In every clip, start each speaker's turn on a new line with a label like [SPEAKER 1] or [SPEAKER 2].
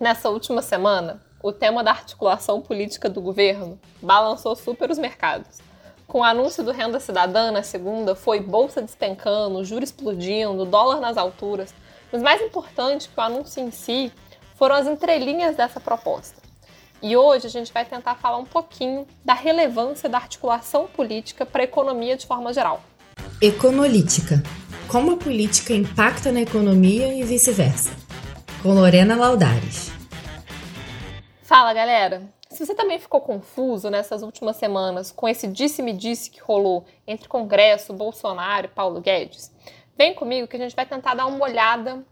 [SPEAKER 1] Nessa última semana, o tema da articulação política do governo balançou super os mercados. Com o anúncio do Renda Cidadã na segunda, foi bolsa despencando, juros explodindo, dólar nas alturas. Mas mais importante que o anúncio em si foram as entrelinhas dessa proposta. E hoje a gente vai tentar falar um pouquinho da relevância da articulação política para a economia de forma geral.
[SPEAKER 2] Econolítica. Como a política impacta na economia e vice-versa com Lorena Laudares.
[SPEAKER 1] Fala, galera! Se você também ficou confuso nessas últimas semanas com esse disse-me-disse que rolou entre Congresso, Bolsonaro e Paulo Guedes, vem comigo que a gente vai tentar dar uma olhada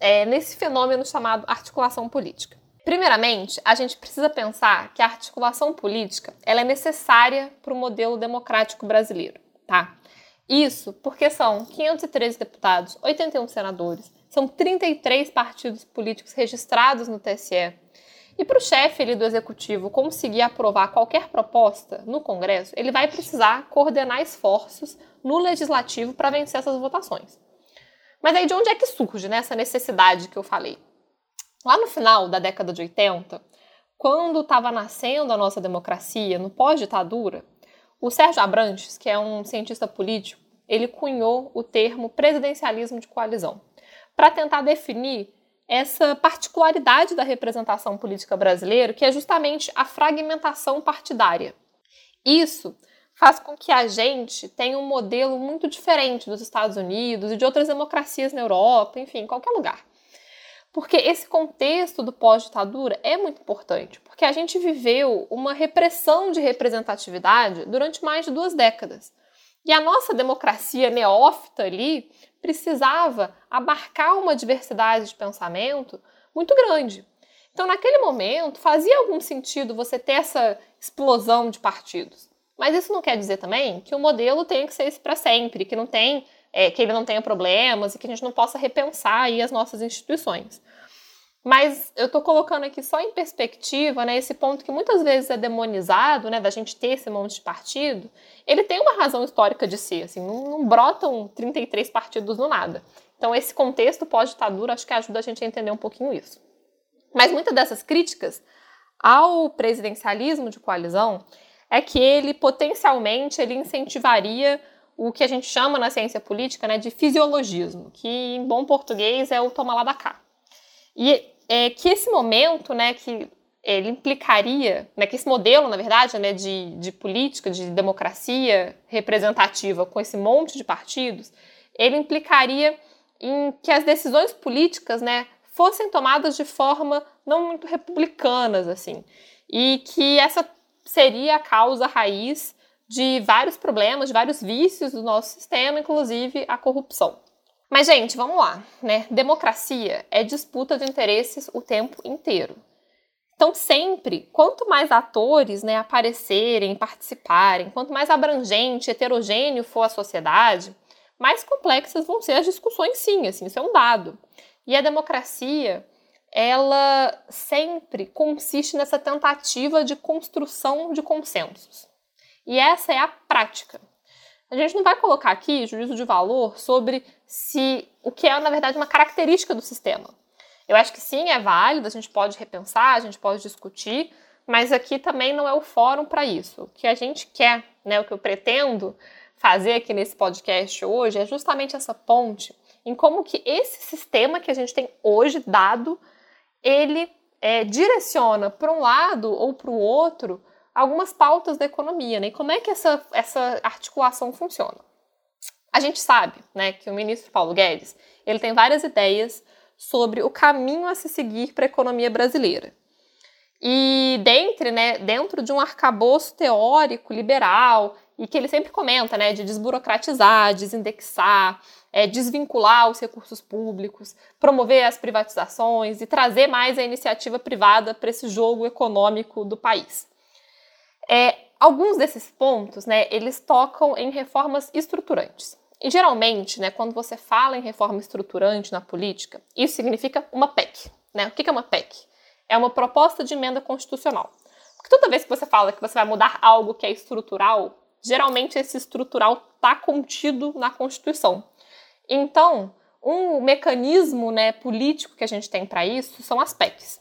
[SPEAKER 1] é, nesse fenômeno chamado articulação política. Primeiramente, a gente precisa pensar que a articulação política ela é necessária para o modelo democrático brasileiro, tá? Isso porque são 513 deputados, 81 senadores, são 33 partidos políticos registrados no TSE. E para o chefe do executivo conseguir aprovar qualquer proposta no Congresso, ele vai precisar coordenar esforços no legislativo para vencer essas votações. Mas aí de onde é que surge né, essa necessidade que eu falei? Lá no final da década de 80, quando estava nascendo a nossa democracia, no pós-ditadura, o Sérgio Abrantes, que é um cientista político, ele cunhou o termo presidencialismo de coalizão para tentar definir essa particularidade da representação política brasileira, que é justamente a fragmentação partidária. Isso faz com que a gente tenha um modelo muito diferente dos Estados Unidos e de outras democracias na Europa, enfim, em qualquer lugar. Porque esse contexto do pós-ditadura é muito importante, porque a gente viveu uma repressão de representatividade durante mais de duas décadas. E a nossa democracia neófita ali precisava abarcar uma diversidade de pensamento muito grande. Então, naquele momento, fazia algum sentido você ter essa explosão de partidos. Mas isso não quer dizer também que o modelo tenha que ser esse para sempre, que não tem, é, que ele não tenha problemas e que a gente não possa repensar aí as nossas instituições. Mas eu estou colocando aqui só em perspectiva, né, esse ponto que muitas vezes é demonizado, né, da gente ter esse monte de partido, ele tem uma razão histórica de ser, assim, não, não brotam 33 partidos do nada. Então esse contexto pós-ditadura acho que ajuda a gente a entender um pouquinho isso. Mas muitas dessas críticas ao presidencialismo de coalizão é que ele potencialmente ele incentivaria o que a gente chama na ciência política né, de fisiologismo, que em bom português é o toma lá da cá. E é, que esse momento, né, que ele implicaria, né, que esse modelo, na verdade, né, de, de política, de democracia representativa com esse monte de partidos, ele implicaria em que as decisões políticas, né, fossem tomadas de forma não muito republicanas, assim, e que essa seria a causa raiz de vários problemas, de vários vícios do nosso sistema, inclusive a corrupção. Mas, gente, vamos lá, né? Democracia é disputa de interesses o tempo inteiro. Então, sempre, quanto mais atores né, aparecerem, participarem, quanto mais abrangente, heterogêneo for a sociedade, mais complexas vão ser as discussões, sim, assim, isso é um dado. E a democracia, ela sempre consiste nessa tentativa de construção de consensos. E essa é a prática. A gente não vai colocar aqui juízo de valor sobre se o que é, na verdade, uma característica do sistema. Eu acho que sim, é válido, a gente pode repensar, a gente pode discutir, mas aqui também não é o fórum para isso. O que a gente quer, né, o que eu pretendo fazer aqui nesse podcast hoje é justamente essa ponte em como que esse sistema que a gente tem hoje dado, ele é, direciona para um lado ou para o outro algumas pautas da economia, né? E como é que essa, essa articulação funciona? A gente sabe, né, que o ministro Paulo Guedes, ele tem várias ideias sobre o caminho a se seguir para a economia brasileira. E dentre, né, dentro de um arcabouço teórico liberal, e que ele sempre comenta, né, de desburocratizar, desindexar, é, desvincular os recursos públicos, promover as privatizações e trazer mais a iniciativa privada para esse jogo econômico do país. É, alguns desses pontos, né, eles tocam em reformas estruturantes. E geralmente, né, quando você fala em reforma estruturante na política, isso significa uma PEC. Né? O que é uma PEC? É uma proposta de emenda constitucional. Porque toda vez que você fala que você vai mudar algo que é estrutural, geralmente esse estrutural está contido na Constituição. Então, um mecanismo né, político que a gente tem para isso são as PECs.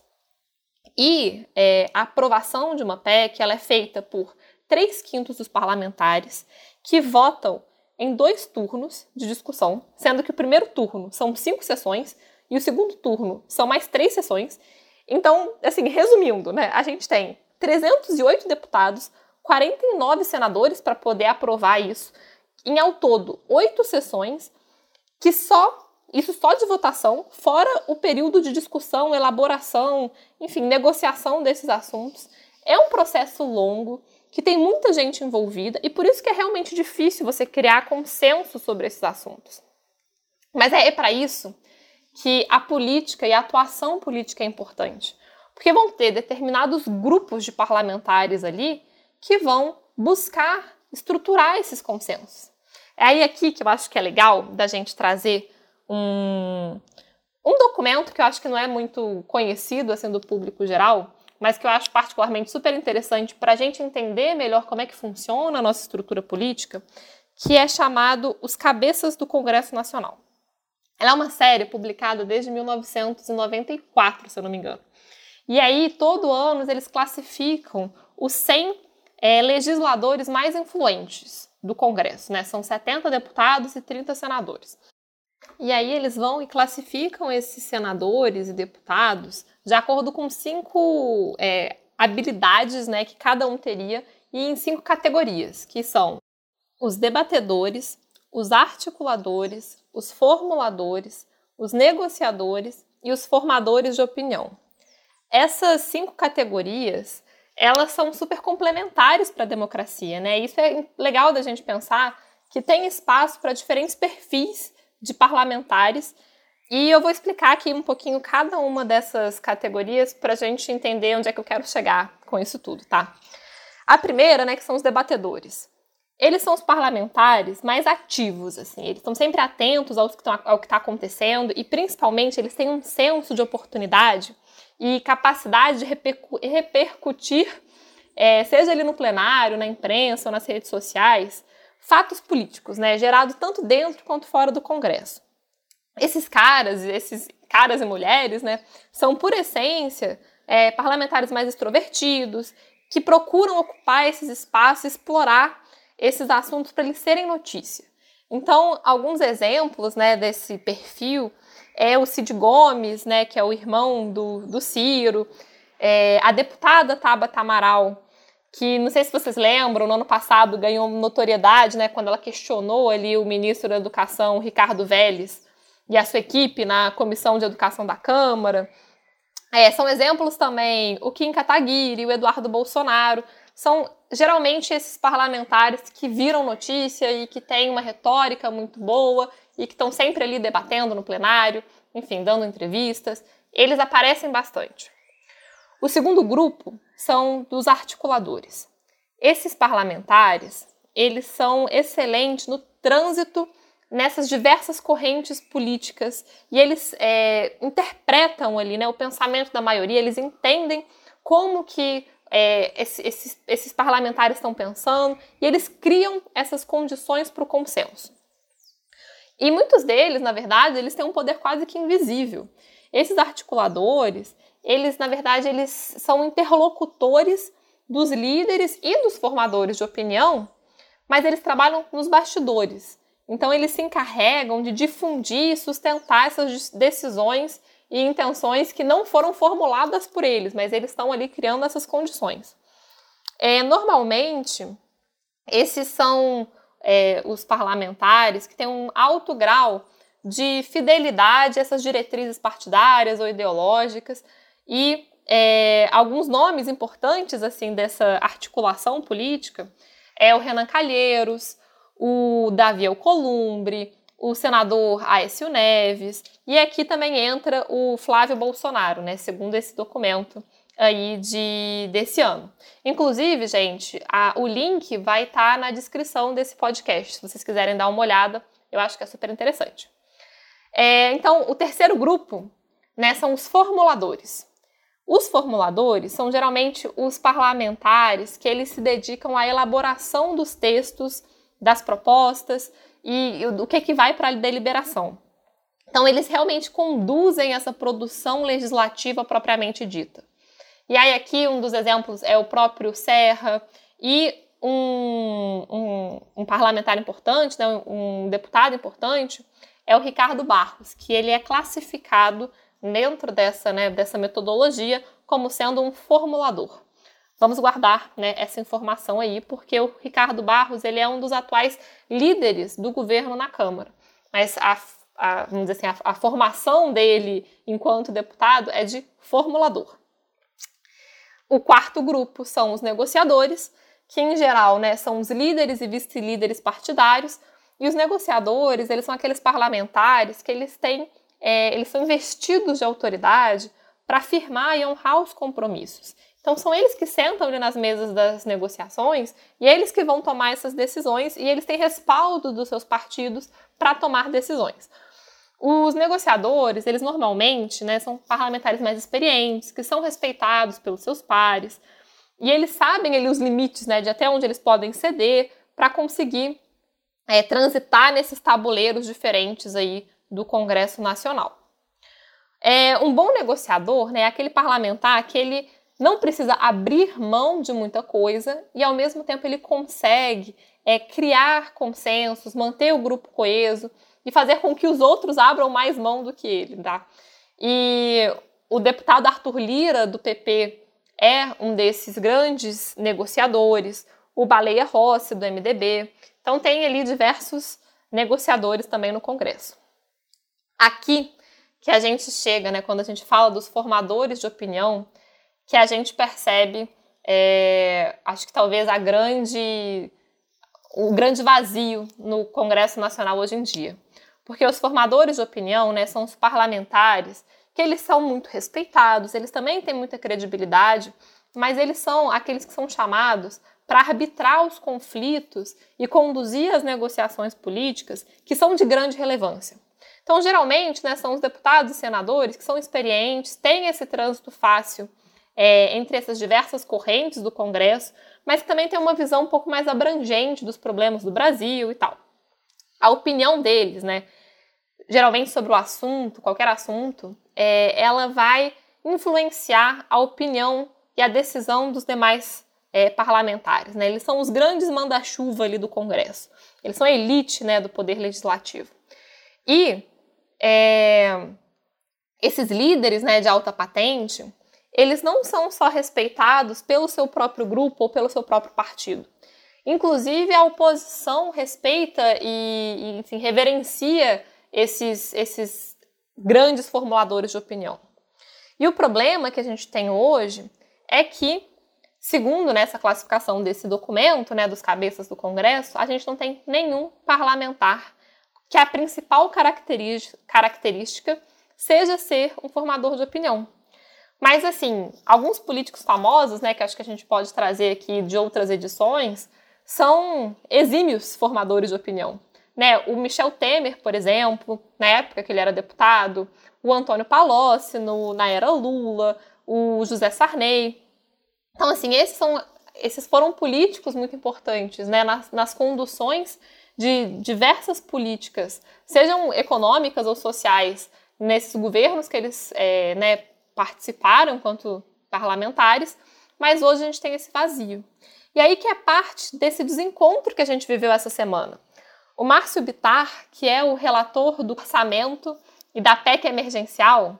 [SPEAKER 1] E é, a aprovação de uma PEC ela é feita por três quintos dos parlamentares que votam em dois turnos de discussão, sendo que o primeiro turno são cinco sessões e o segundo turno são mais três sessões. Então, assim, resumindo, né, a gente tem 308 deputados, 49 senadores para poder aprovar isso, em ao todo oito sessões, que só isso só de votação, fora o período de discussão, elaboração, enfim, negociação desses assuntos. É um processo longo que tem muita gente envolvida e por isso que é realmente difícil você criar consenso sobre esses assuntos. Mas é, é para isso que a política e a atuação política é importante. Porque vão ter determinados grupos de parlamentares ali que vão buscar estruturar esses consensos. É aí aqui que eu acho que é legal da gente trazer um, um documento que eu acho que não é muito conhecido assim do público geral, mas que eu acho particularmente super interessante para a gente entender melhor como é que funciona a nossa estrutura política, que é chamado Os Cabeças do Congresso Nacional. Ela é uma série publicada desde 1994, se eu não me engano. E aí, todo ano, eles classificam os 100 é, legisladores mais influentes do Congresso, né? São 70 deputados e 30 senadores. E aí eles vão e classificam esses senadores e deputados de acordo com cinco é, habilidades né, que cada um teria e em cinco categorias, que são os debatedores, os articuladores, os formuladores, os negociadores e os formadores de opinião. Essas cinco categorias, elas são super complementares para a democracia, né? Isso é legal da gente pensar que tem espaço para diferentes perfis de parlamentares. E eu vou explicar aqui um pouquinho cada uma dessas categorias para a gente entender onde é que eu quero chegar com isso tudo, tá? A primeira, né, que são os debatedores. Eles são os parlamentares mais ativos, assim, eles estão sempre atentos ao que está acontecendo e, principalmente, eles têm um senso de oportunidade e capacidade de repercu repercutir, é, seja ali no plenário, na imprensa ou nas redes sociais, fatos políticos, né, gerados tanto dentro quanto fora do Congresso. Esses caras, esses caras e mulheres, né, são por essência é, parlamentares mais extrovertidos, que procuram ocupar esses espaços, explorar esses assuntos para eles serem notícia. Então, alguns exemplos, né, desse perfil é o Cid Gomes, né, que é o irmão do, do Ciro, é, a deputada Tabata Amaral, que não sei se vocês lembram, no ano passado ganhou notoriedade, né, quando ela questionou ali o ministro da Educação, Ricardo Vélez, e a sua equipe na Comissão de Educação da Câmara. É, são exemplos também o Kim Kataguiri, o Eduardo Bolsonaro, são geralmente esses parlamentares que viram notícia e que têm uma retórica muito boa e que estão sempre ali debatendo no plenário, enfim, dando entrevistas. Eles aparecem bastante. O segundo grupo são dos articuladores. Esses parlamentares, eles são excelentes no trânsito nessas diversas correntes políticas e eles é, interpretam ali né, o pensamento da maioria, eles entendem como que é, esses, esses parlamentares estão pensando e eles criam essas condições para o consenso. E muitos deles, na verdade, eles têm um poder quase que invisível. Esses articuladores, eles, na verdade, eles são interlocutores dos líderes e dos formadores de opinião, mas eles trabalham nos bastidores. Então, eles se encarregam de difundir e sustentar essas decisões e intenções que não foram formuladas por eles, mas eles estão ali criando essas condições. É, normalmente, esses são é, os parlamentares que têm um alto grau de fidelidade a essas diretrizes partidárias ou ideológicas, e é, alguns nomes importantes assim dessa articulação política é o Renan Calheiros, o Davi Alcolumbre, o senador Aécio Neves, e aqui também entra o Flávio Bolsonaro, né, segundo esse documento aí de, desse ano. Inclusive, gente, a, o link vai estar tá na descrição desse podcast, se vocês quiserem dar uma olhada, eu acho que é super interessante. É, então, o terceiro grupo né, são os formuladores. Os formuladores são geralmente os parlamentares que eles se dedicam à elaboração dos textos, das propostas e o que, que vai para a deliberação. Então, eles realmente conduzem essa produção legislativa propriamente dita. E aí aqui um dos exemplos é o próprio Serra e um, um, um parlamentar importante, né, um deputado importante, é o Ricardo Barros, que ele é classificado dentro dessa, né, dessa metodologia como sendo um formulador. Vamos guardar né, essa informação aí, porque o Ricardo Barros ele é um dos atuais líderes do governo na Câmara. Mas a, a vamos dizer assim, a, a formação dele enquanto deputado é de formulador. O quarto grupo são os negociadores, que em geral né, são os líderes e vice-líderes partidários, e os negociadores, eles são aqueles parlamentares que eles têm, é, eles são investidos de autoridade para afirmar e honrar os compromissos. Então são eles que sentam ali nas mesas das negociações e é eles que vão tomar essas decisões e eles têm respaldo dos seus partidos para tomar decisões. Os negociadores, eles normalmente né, são parlamentares mais experientes, que são respeitados pelos seus pares, e eles sabem ali, os limites né, de até onde eles podem ceder para conseguir é, transitar nesses tabuleiros diferentes aí do Congresso Nacional. É, um bom negociador né, é aquele parlamentar que ele não precisa abrir mão de muita coisa e, ao mesmo tempo, ele consegue é, criar consensos, manter o grupo coeso e fazer com que os outros abram mais mão do que ele, tá? E o deputado Arthur Lira, do PP, é um desses grandes negociadores, o Baleia Rossi, do MDB. Então, tem ali diversos negociadores também no Congresso. Aqui que a gente chega, né, quando a gente fala dos formadores de opinião, que a gente percebe, é, acho que talvez a grande, o grande vazio no Congresso Nacional hoje em dia. Porque os formadores de opinião, né, são os parlamentares, que eles são muito respeitados, eles também têm muita credibilidade, mas eles são aqueles que são chamados para arbitrar os conflitos e conduzir as negociações políticas que são de grande relevância. Então, geralmente, né, são os deputados e senadores que são experientes, têm esse trânsito fácil é, entre essas diversas correntes do Congresso, mas que também tem uma visão um pouco mais abrangente dos problemas do Brasil e tal. A opinião deles, né, geralmente sobre o assunto, qualquer assunto, é, ela vai influenciar a opinião e a decisão dos demais é, parlamentares. Né? Eles são os grandes manda-chuva ali do Congresso. Eles são a elite né, do poder legislativo. E é, esses líderes né, de alta patente, eles não são só respeitados pelo seu próprio grupo ou pelo seu próprio partido. Inclusive, a oposição respeita e, e enfim, reverencia esses, esses grandes formuladores de opinião. E o problema que a gente tem hoje é que, segundo nessa né, classificação desse documento, né, dos cabeças do Congresso, a gente não tem nenhum parlamentar que a principal característica seja ser um formador de opinião. Mas, assim, alguns políticos famosos, né, que acho que a gente pode trazer aqui de outras edições, são exímios formadores de opinião. Né? O Michel Temer, por exemplo, na época que ele era deputado, o Antônio Palocci no, na era Lula, o José Sarney. Então, assim, esses, são, esses foram políticos muito importantes né? nas, nas conduções de diversas políticas, sejam econômicas ou sociais, nesses governos que eles é, né, participaram enquanto parlamentares, mas hoje a gente tem esse vazio. E aí que é parte desse desencontro que a gente viveu essa semana. O Márcio Bitar, que é o relator do orçamento e da PEC emergencial,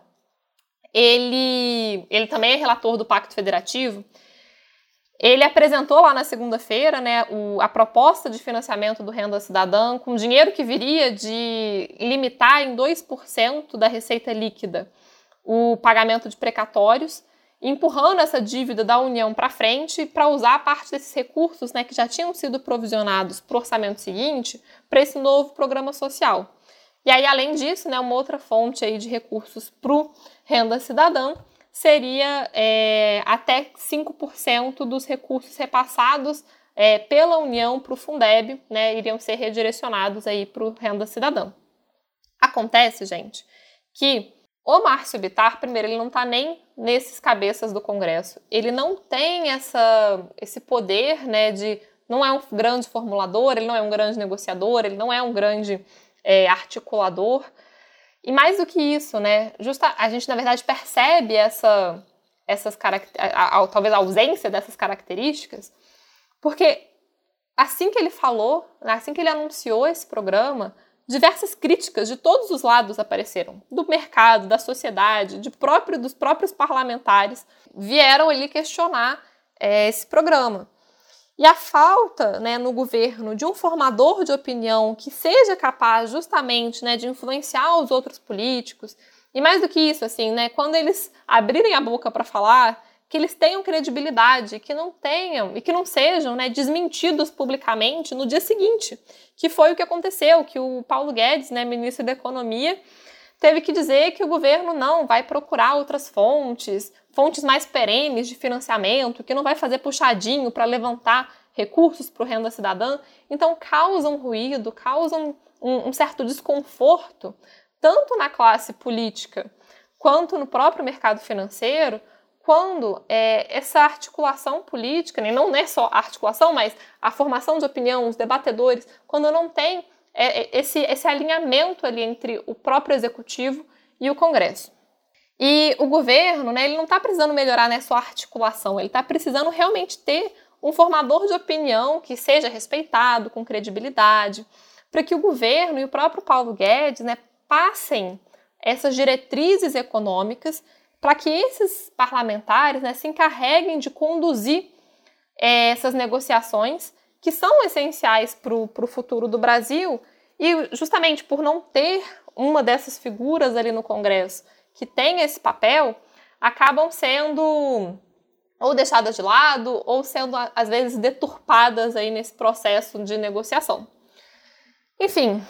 [SPEAKER 1] ele, ele também é relator do Pacto Federativo. Ele apresentou lá na segunda-feira né, a proposta de financiamento do Renda Cidadã com dinheiro que viria de limitar em 2% da receita líquida o pagamento de precatórios, empurrando essa dívida da União para frente para usar parte desses recursos né, que já tinham sido provisionados para o orçamento seguinte para esse novo programa social. E aí, além disso, né, uma outra fonte aí de recursos para o Renda Cidadã seria é, até 5% dos recursos repassados é, pela União para o Fundeb, né, iriam ser redirecionados aí para o Renda Cidadã. Acontece, gente, que o Márcio Bitar, primeiro, ele não está nem nesses cabeças do Congresso. Ele não tem essa, esse poder, né, de não é um grande formulador, ele não é um grande negociador, ele não é um grande é, articulador. E mais do que isso, né, justa, a gente na verdade percebe essa essas talvez a ausência dessas características, porque assim que ele falou, assim que ele anunciou esse programa, diversas críticas de todos os lados apareceram, do mercado, da sociedade, de próprio, dos próprios parlamentares, vieram ali questionar é, esse programa. E a falta né, no governo de um formador de opinião que seja capaz justamente né, de influenciar os outros políticos, e mais do que isso, assim, né, quando eles abrirem a boca para falar, que eles tenham credibilidade, que não tenham e que não sejam né, desmentidos publicamente no dia seguinte, que foi o que aconteceu, que o Paulo Guedes, né, ministro da Economia, teve que dizer que o governo não vai procurar outras fontes, fontes mais perenes de financiamento, que não vai fazer puxadinho para levantar recursos para o renda cidadã. Então, causam ruído, causam um, um certo desconforto tanto na classe política quanto no próprio mercado financeiro, quando é, essa articulação política, né, não é só a articulação, mas a formação de opinião, os debatedores, quando não tem é, é, esse, esse alinhamento ali entre o próprio executivo e o Congresso. E o governo, né, ele não está precisando melhorar nessa articulação, ele está precisando realmente ter um formador de opinião que seja respeitado, com credibilidade, para que o governo e o próprio Paulo Guedes né, passem essas diretrizes econômicas para que esses parlamentares né, se encarreguem de conduzir é, essas negociações que são essenciais para o futuro do Brasil e justamente por não ter uma dessas figuras ali no Congresso que tem esse papel, acabam sendo ou deixadas de lado ou sendo às vezes deturpadas aí nesse processo de negociação. Enfim,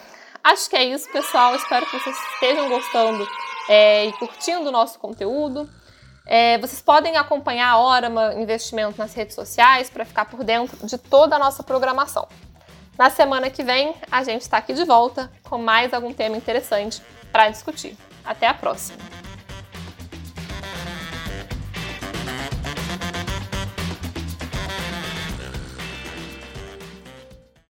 [SPEAKER 1] Acho que é isso, pessoal. Espero que vocês estejam gostando é, e curtindo o nosso conteúdo. É, vocês podem acompanhar a Orama Investimento nas redes sociais para ficar por dentro de toda a nossa programação. Na semana que vem, a gente está aqui de volta com mais algum tema interessante para discutir. Até a próxima!